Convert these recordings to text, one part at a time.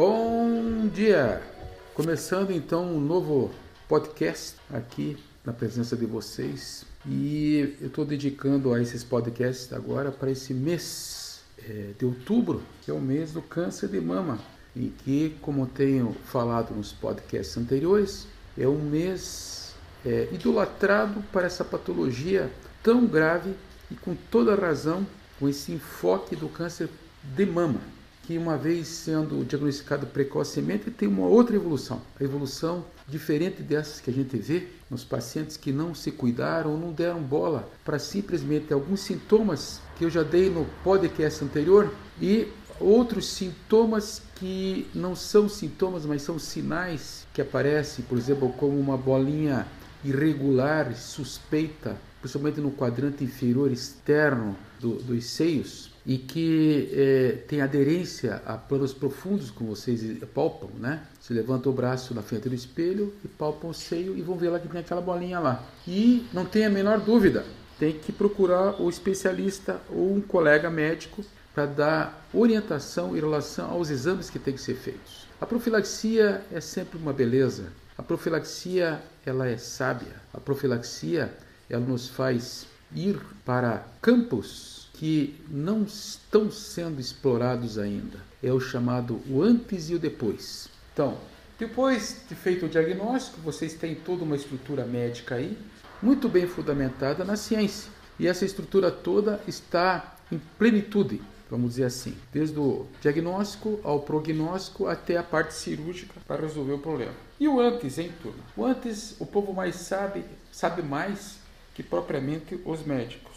Bom dia! Começando então um novo podcast aqui na presença de vocês. E eu estou dedicando a esses podcasts agora para esse mês é, de outubro, que é o mês do câncer de mama, em que, como tenho falado nos podcasts anteriores, é um mês é, idolatrado para essa patologia tão grave e com toda razão com esse enfoque do câncer de mama, que uma vez sendo diagnosticado precocemente tem uma outra evolução, a evolução diferente dessas que a gente vê nos pacientes que não se cuidaram ou não deram bola para simplesmente alguns sintomas que eu já dei no podcast anterior e outros sintomas que não são sintomas, mas são sinais que aparecem, por exemplo, como uma bolinha irregular, suspeita, principalmente no quadrante inferior externo do, dos seios, e que é, tem aderência a planos profundos, como vocês palpam, né? Se levanta o braço na frente do espelho e palpam o seio e vão ver lá que tem aquela bolinha lá. E não tem a menor dúvida, tem que procurar o especialista ou um colega médico para dar orientação em relação aos exames que têm que ser feitos. A profilaxia é sempre uma beleza. A profilaxia ela é sábia. A profilaxia ela nos faz ir para campos que não estão sendo explorados ainda. É o chamado o antes e o depois. Então, depois de feito o diagnóstico, vocês têm toda uma estrutura médica aí, muito bem fundamentada na ciência. E essa estrutura toda está em plenitude, vamos dizer assim, desde o diagnóstico ao prognóstico até a parte cirúrgica para resolver o problema. E o antes, hein, turma? O antes, o povo mais sabe, sabe mais que propriamente os médicos.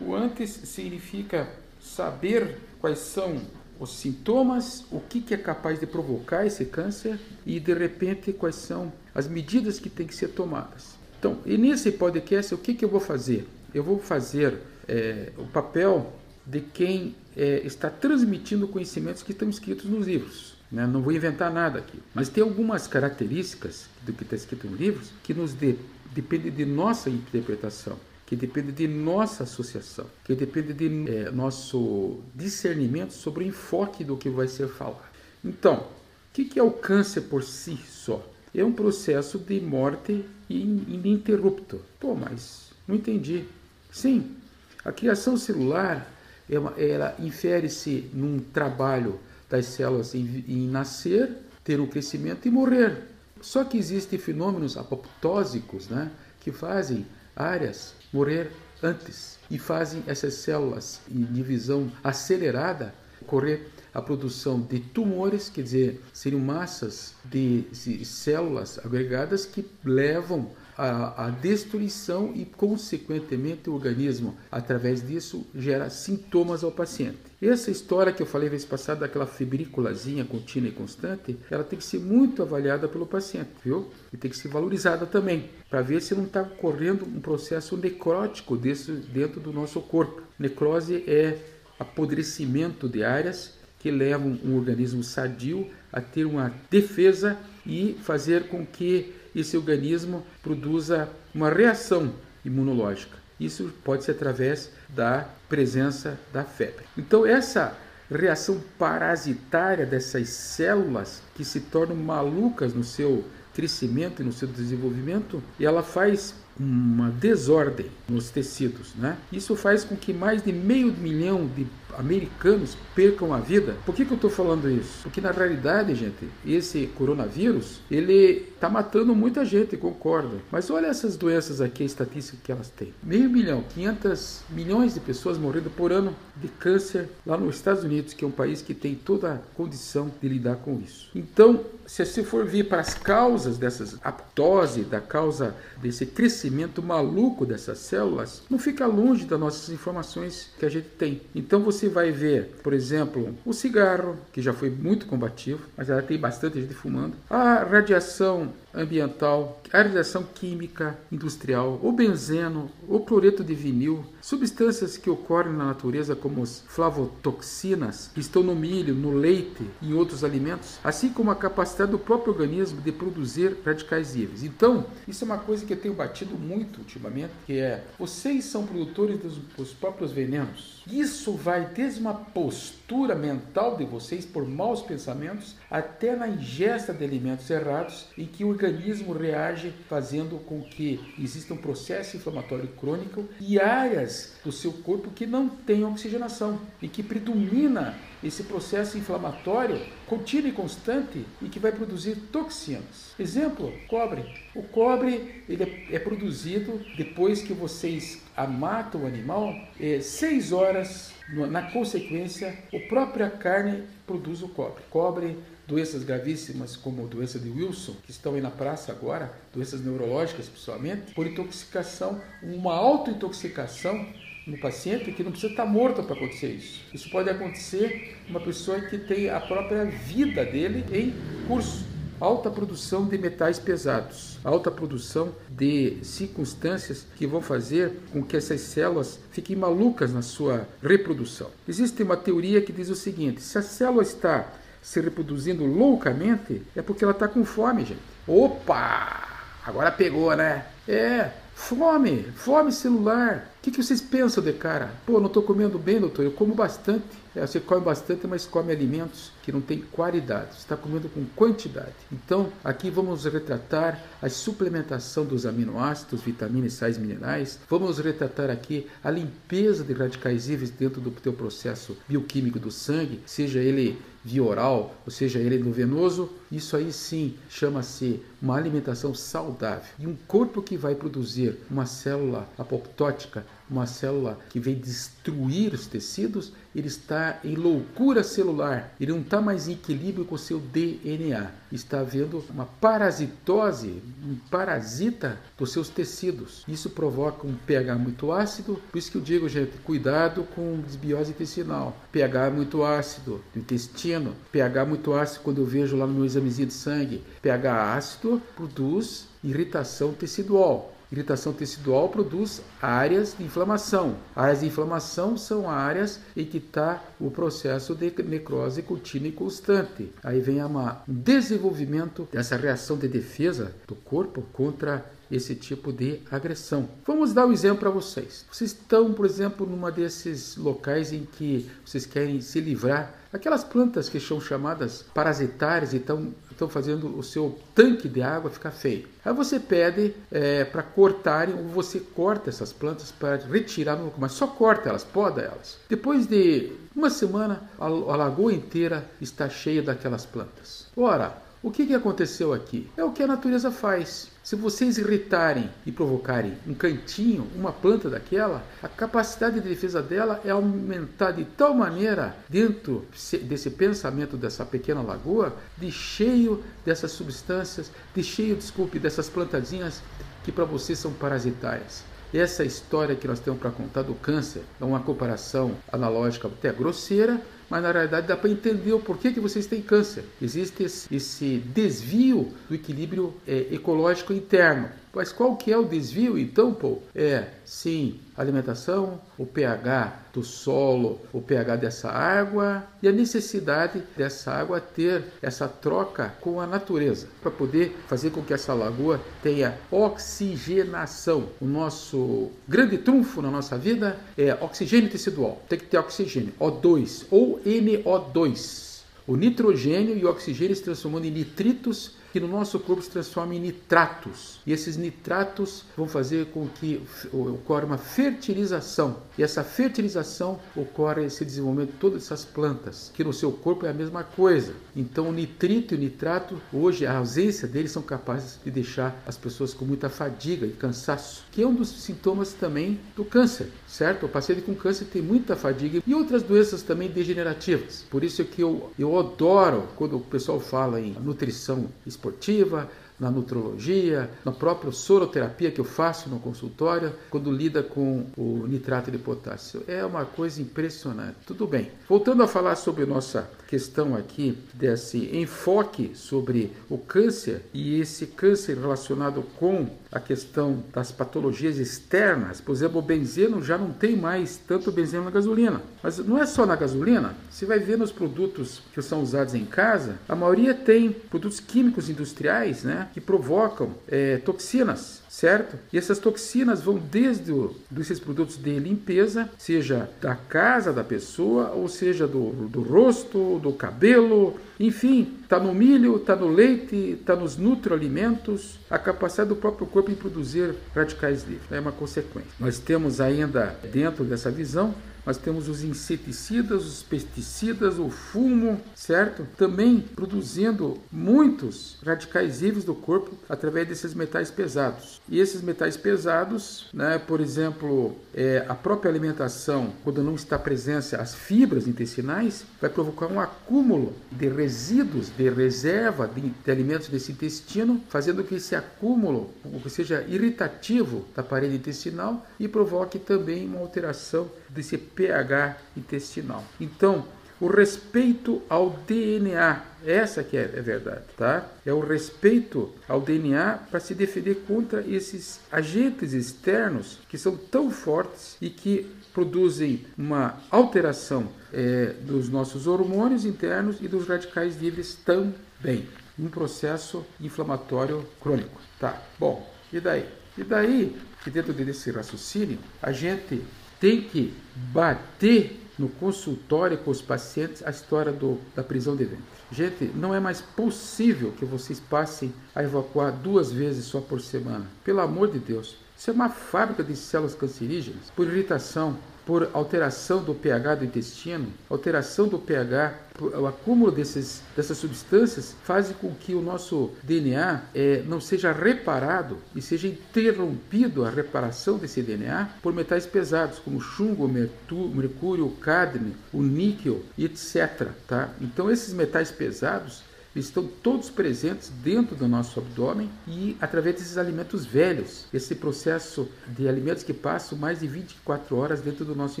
O antes significa saber quais são os sintomas, o que, que é capaz de provocar esse câncer e, de repente, quais são as medidas que têm que ser tomadas. Então, e nesse podcast, o que, que eu vou fazer? Eu vou fazer é, o papel de quem é, está transmitindo conhecimentos que estão escritos nos livros. Né? Não vou inventar nada aqui. Mas tem algumas características do que está escrito nos livros que nos de, depende de nossa interpretação que depende de nossa associação, que depende de é, nosso discernimento sobre o enfoque do que vai ser falado. Então, o que, que é o câncer por si só? É um processo de morte ininterrupto. Pô, mas não entendi. Sim, a criação celular é ela infere-se num trabalho das células em, em nascer, ter um crescimento e morrer. Só que existem fenômenos apoptósicos né, que fazem áreas morrer antes e fazem essas células em divisão acelerada ocorrer a produção de tumores, quer dizer, seriam massas de células agregadas que levam a, a destruição e, consequentemente, o organismo, através disso, gera sintomas ao paciente. Essa história que eu falei vez passada, daquela febrículazinha contínua e constante, ela tem que ser muito avaliada pelo paciente, viu? E tem que ser valorizada também, para ver se não está ocorrendo um processo necrótico desse, dentro do nosso corpo. Necrose é apodrecimento de áreas que levam um organismo sadio a ter uma defesa e fazer com que esse organismo produza uma reação imunológica. Isso pode ser através da presença da febre. Então, essa reação parasitária dessas células que se tornam malucas no seu crescimento e no seu desenvolvimento, ela faz uma desordem nos tecidos, né? Isso faz com que mais de meio milhão de americanos percam a vida. Por que, que eu estou falando isso? Porque na realidade, gente, esse coronavírus ele está matando muita gente, concordo. Mas olha essas doenças aqui, a estatística que elas têm: meio milhão, 500 milhões de pessoas morrendo por ano de câncer lá nos Estados Unidos, que é um país que tem toda a condição de lidar com isso. Então, se você for vir para as causas dessas aptose, da causa desse crescimento maluco dessas células, não fica longe das nossas informações que a gente tem. Então você vai ver, por exemplo, o cigarro, que já foi muito combativo, mas já tem bastante gente fumando, a radiação ambiental, a radiação química industrial, o benzeno, o cloreto de vinil, substâncias que ocorrem na natureza como as flavotoxinas que estão no milho, no leite e em outros alimentos, assim como a capacidade do próprio organismo de produzir radicais livres. Então, isso é uma coisa que eu tenho batido muito ultimamente, que é vocês são produtores dos, dos próprios venenos. Isso vai desde uma postura mental de vocês por maus pensamentos até na ingesta de alimentos errados em que o organismo reage fazendo com que exista um processo inflamatório crônico e áreas do seu corpo que não têm oxigenação e que predomina esse processo inflamatório contínuo e constante e que vai produzir toxinas. Exemplo, cobre. O cobre ele é, é produzido depois que vocês matam o animal, é, seis horas na consequência, a própria carne produz o cobre. Cobre doenças gravíssimas como a doença de Wilson, que estão aí na praça agora, doenças neurológicas principalmente, por intoxicação, uma autointoxicação no paciente que não precisa estar morto para acontecer isso. Isso pode acontecer uma pessoa que tem a própria vida dele em curso. Alta produção de metais pesados, alta produção de circunstâncias que vão fazer com que essas células fiquem malucas na sua reprodução. Existe uma teoria que diz o seguinte: se a célula está se reproduzindo loucamente, é porque ela está com fome, gente. Opa! Agora pegou, né? É, fome, fome celular. Que, que vocês pensam de cara? Pô, não estou comendo bem, doutor, eu como bastante. É, você come bastante, mas come alimentos que não têm qualidade. Você está comendo com quantidade. Então, aqui vamos retratar a suplementação dos aminoácidos, vitaminas, sais minerais. Vamos retratar aqui a limpeza de radicais livres dentro do teu processo bioquímico do sangue, seja ele via oral, ou seja, ele no venoso, isso aí sim chama-se uma alimentação saudável. E um corpo que vai produzir uma célula apoptótica uma célula que vem destruir os tecidos, ele está em loucura celular, ele não está mais em equilíbrio com o seu DNA. Está havendo uma parasitose, um parasita dos seus tecidos. Isso provoca um pH muito ácido, por isso que eu digo, gente, cuidado com desbiose intestinal. pH muito ácido no intestino, pH muito ácido quando eu vejo lá no meu examezinho de sangue. pH ácido produz irritação tecidual. Irritação tecidual produz áreas de inflamação. Áreas de inflamação são áreas em que está o processo de necrose contínua e constante. Aí vem um desenvolvimento dessa reação de defesa do corpo contra esse tipo de agressão. Vamos dar um exemplo para vocês. Vocês estão, por exemplo, numa desses locais em que vocês querem se livrar aquelas plantas que são chamadas parasitárias e estão, estão fazendo o seu tanque de água ficar feio. Aí você pede é, para cortarem ou você corta essas plantas para retirar no mas só corta elas, poda elas. Depois de uma semana, a, a lagoa inteira está cheia daquelas plantas. Ora, o que, que aconteceu aqui? É o que a natureza faz. Se vocês irritarem e provocarem um cantinho, uma planta daquela, a capacidade de defesa dela é aumentar de tal maneira dentro desse pensamento dessa pequena lagoa, de cheio dessas substâncias, de cheio, desculpe, dessas plantadinhas que para vocês são parasitárias. Essa história que nós temos para contar do câncer é uma comparação analógica até grosseira, mas na realidade dá para entender o porquê que vocês têm câncer. Existe esse desvio do equilíbrio é, ecológico interno. Mas qual que é o desvio então, pô? É, sim, alimentação, o pH do solo, o pH dessa água e a necessidade dessa água ter essa troca com a natureza para poder fazer com que essa lagoa tenha oxigenação. O nosso grande trunfo na nossa vida é oxigênio tecidual. Tem que ter oxigênio, O2 ou NO2. O nitrogênio e o oxigênio se transformando em nitritos que no nosso corpo se transforma em nitratos. E esses nitratos vão fazer com que ocorra uma fertilização. E essa fertilização ocorre esse desenvolvimento de todas essas plantas, que no seu corpo é a mesma coisa. Então o nitrito e o nitrato, hoje a ausência deles são capazes de deixar as pessoas com muita fadiga e cansaço, que é um dos sintomas também do câncer, certo? O paciente com câncer tem muita fadiga e outras doenças também degenerativas. Por isso é que eu, eu adoro quando o pessoal fala em nutrição esportiva, na nutrologia, na própria soroterapia que eu faço no consultório, quando lida com o nitrato de potássio. É uma coisa impressionante. Tudo bem. Voltando a falar sobre nossa questão aqui desse enfoque sobre o câncer e esse câncer relacionado com a questão das patologias externas. Por exemplo, o benzeno já não tem mais tanto benzeno na gasolina. Mas não é só na gasolina. Você vai ver nos produtos que são usados em casa, a maioria tem produtos químicos industriais, né? que provocam é, toxinas, certo? E essas toxinas vão desde o, desses produtos de limpeza, seja da casa da pessoa, ou seja do, do rosto, do cabelo, enfim, está no milho, está no leite, está nos nutroalimentos, a capacidade do próprio corpo em produzir radicais livres. É uma consequência. Nós temos ainda, dentro dessa visão, nós temos os inseticidas, os pesticidas, o fumo, certo? Também produzindo muitos radicais livres do corpo através desses metais pesados. E esses metais pesados, né, por exemplo, é, a própria alimentação, quando não está presente as fibras intestinais, vai provocar um acúmulo de resíduos, de reserva de, de alimentos desse intestino, fazendo que esse acúmulo seja irritativo da parede intestinal e provoque também uma alteração desse pH intestinal. Então, o respeito ao DNA, essa que é, é verdade, tá? É o respeito ao DNA para se defender contra esses agentes externos que são tão fortes e que produzem uma alteração é, dos nossos hormônios internos e dos radicais livres também. Um processo inflamatório crônico. Tá, bom, e daí? E daí que dentro desse raciocínio a gente tem que bater no consultório com os pacientes a história do, da prisão de ventre. Gente, não é mais possível que vocês passem a evacuar duas vezes só por semana. Pelo amor de Deus. Isso é uma fábrica de células cancerígenas por irritação, por alteração do pH do intestino, alteração do pH, o acúmulo desses, dessas substâncias faz com que o nosso DNA é, não seja reparado e seja interrompido a reparação desse DNA por metais pesados, como chumbo, mercúrio, cádmio, o níquel, etc. Tá? Então, esses metais pesados estão todos presentes dentro do nosso abdômen e através desses alimentos velhos, esse processo de alimentos que passam mais de 24 horas dentro do nosso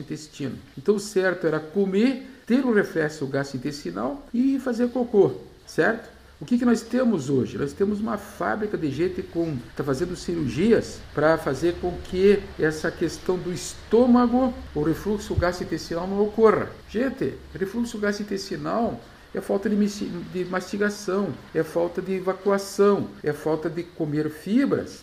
intestino. Então, o certo era comer, ter um reflexo gastrointestinal e fazer cocô, certo? O que, que nós temos hoje? Nós temos uma fábrica de gente com está fazendo cirurgias para fazer com que essa questão do estômago, o refluxo gastrointestinal não ocorra. Gente, refluxo gastrointestinal é falta de, de mastigação, é falta de evacuação, é falta de comer fibras,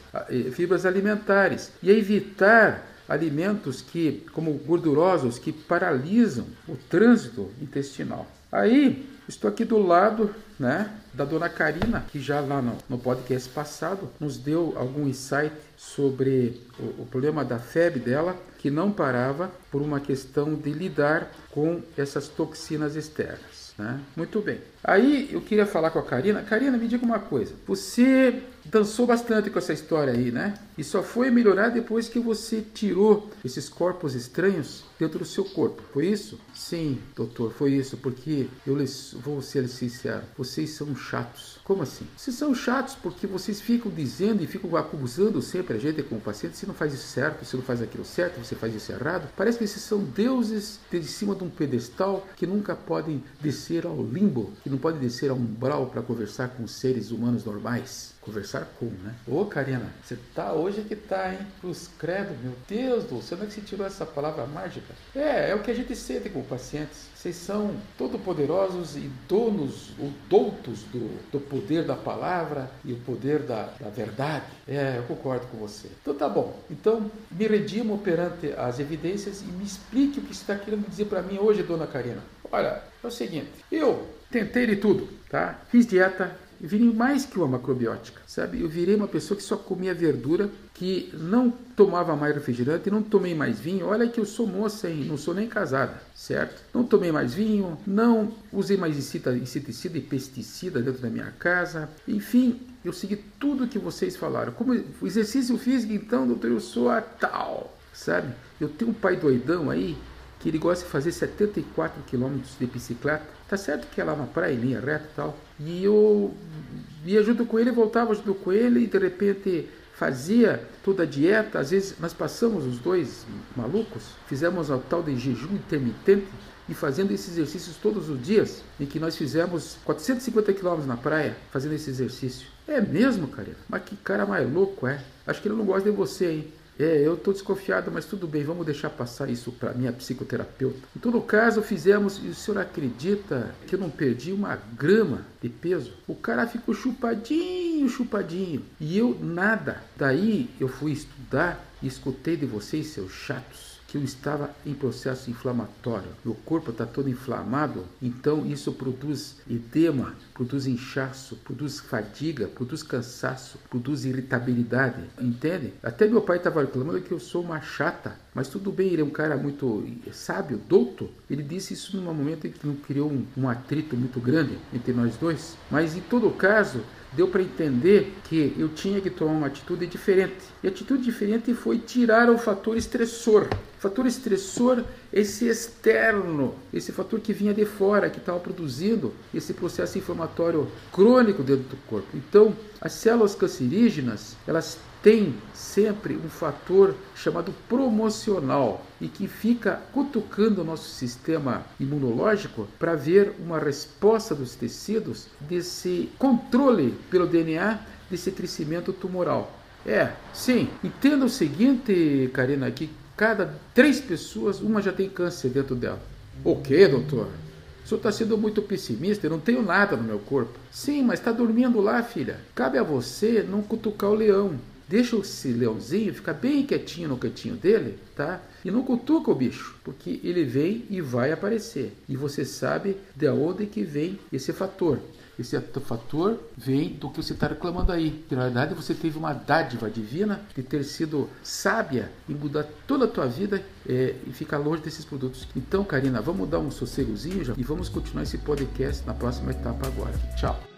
fibras alimentares e evitar alimentos que, como gordurosos, que paralisam o trânsito intestinal. Aí, estou aqui do lado né, da dona Karina, que já lá no, no podcast passado nos deu algum insight sobre o, o problema da febre dela, que não parava por uma questão de lidar com essas toxinas externas. Né? Muito bem. Aí eu queria falar com a Karina. Karina, me diga uma coisa. Você dançou bastante com essa história aí, né? E só foi melhorar depois que você tirou esses corpos estranhos dentro do seu corpo. Foi isso? Sim, doutor, foi isso. Porque eu vou ser sincero, vocês são chatos. Como assim? Vocês são chatos porque vocês ficam dizendo e ficam acusando sempre a gente como paciente. Você não faz isso certo, você não faz aquilo certo, você faz isso errado. Parece que vocês são deuses de cima de um pedestal que nunca podem descer ao limbo, que não podem descer ao umbral para conversar com seres humanos normais. Conversar com, né? Ô, Karina, você tá hoje que tá, hein? Os credo, meu Deus do céu, onde é que você tirou essa palavra mágica? É, é o que a gente sente com pacientes. Vocês são todo-poderosos e donos ou doutos do, do poder da palavra e o poder da, da verdade. É, eu concordo com você. Então tá bom. Então me redimo perante as evidências e me explique o que você está querendo dizer para mim hoje, dona Karina. Olha, é o seguinte, eu tentei de tudo, tá? Fiz dieta, eu virei mais que uma macrobiótica, sabe? Eu virei uma pessoa que só comia verdura, que não tomava mais refrigerante, não tomei mais vinho. Olha que eu sou moça, hein? Não sou nem casada, certo? Não tomei mais vinho, não usei mais inseticida e pesticida dentro da minha casa. Enfim, eu segui tudo que vocês falaram. Como exercício físico, então, doutor, eu sou a tal, sabe? Eu tenho um pai doidão aí que ele gosta de fazer 74 quilômetros de bicicleta. Tá certo que é lá na praia, em linha reta e tal. E eu ia junto com ele, voltava junto com ele e de repente fazia toda a dieta. Às vezes nós passamos os dois malucos, fizemos o tal de jejum intermitente e fazendo esses exercícios todos os dias, em que nós fizemos 450 quilômetros na praia fazendo esse exercício. É mesmo, cara? Mas que cara mais louco é? Acho que ele não gosta de você, hein? É, eu estou desconfiado, mas tudo bem, vamos deixar passar isso para minha psicoterapeuta. Em todo caso, fizemos, e o senhor acredita que eu não perdi uma grama de peso? O cara ficou chupadinho chupadinho. E eu nada. Daí eu fui estudar e escutei de vocês, seus chatos eu estava em processo inflamatório. Meu corpo está todo inflamado, então isso produz edema, produz inchaço, produz fadiga, produz cansaço, produz irritabilidade. Entende? Até meu pai estava reclamando que eu sou uma chata, mas tudo bem, ele é um cara muito sábio, douto. Ele disse isso num momento em que não criou um, um atrito muito grande entre nós dois. Mas em todo caso, deu para entender que eu tinha que tomar uma atitude diferente. E a atitude diferente foi tirar o fator estressor. O fator estressor, esse externo, esse fator que vinha de fora, que estava produzindo esse processo inflamatório crônico dentro do corpo. Então, as células cancerígenas, elas têm sempre um fator chamado promocional e que fica cutucando o nosso sistema imunológico para ver uma resposta dos tecidos desse controle pelo DNA desse crescimento tumoral. É, sim. Entenda o seguinte, Karina, que cada três pessoas, uma já tem câncer dentro dela. O que, doutor? O senhor está sendo muito pessimista, eu não tenho nada no meu corpo. Sim, mas está dormindo lá, filha. Cabe a você não cutucar o leão. Deixa esse leãozinho ficar bem quietinho no cantinho dele, tá? E não cutuca o bicho, porque ele vem e vai aparecer. E você sabe de onde que vem esse fator. Esse fator vem do que você está reclamando aí. Na verdade, você teve uma dádiva divina de ter sido sábia e mudar toda a tua vida é, e ficar longe desses produtos. Então, Karina, vamos dar um sossegozinho já e vamos continuar esse podcast na próxima etapa agora. Tchau.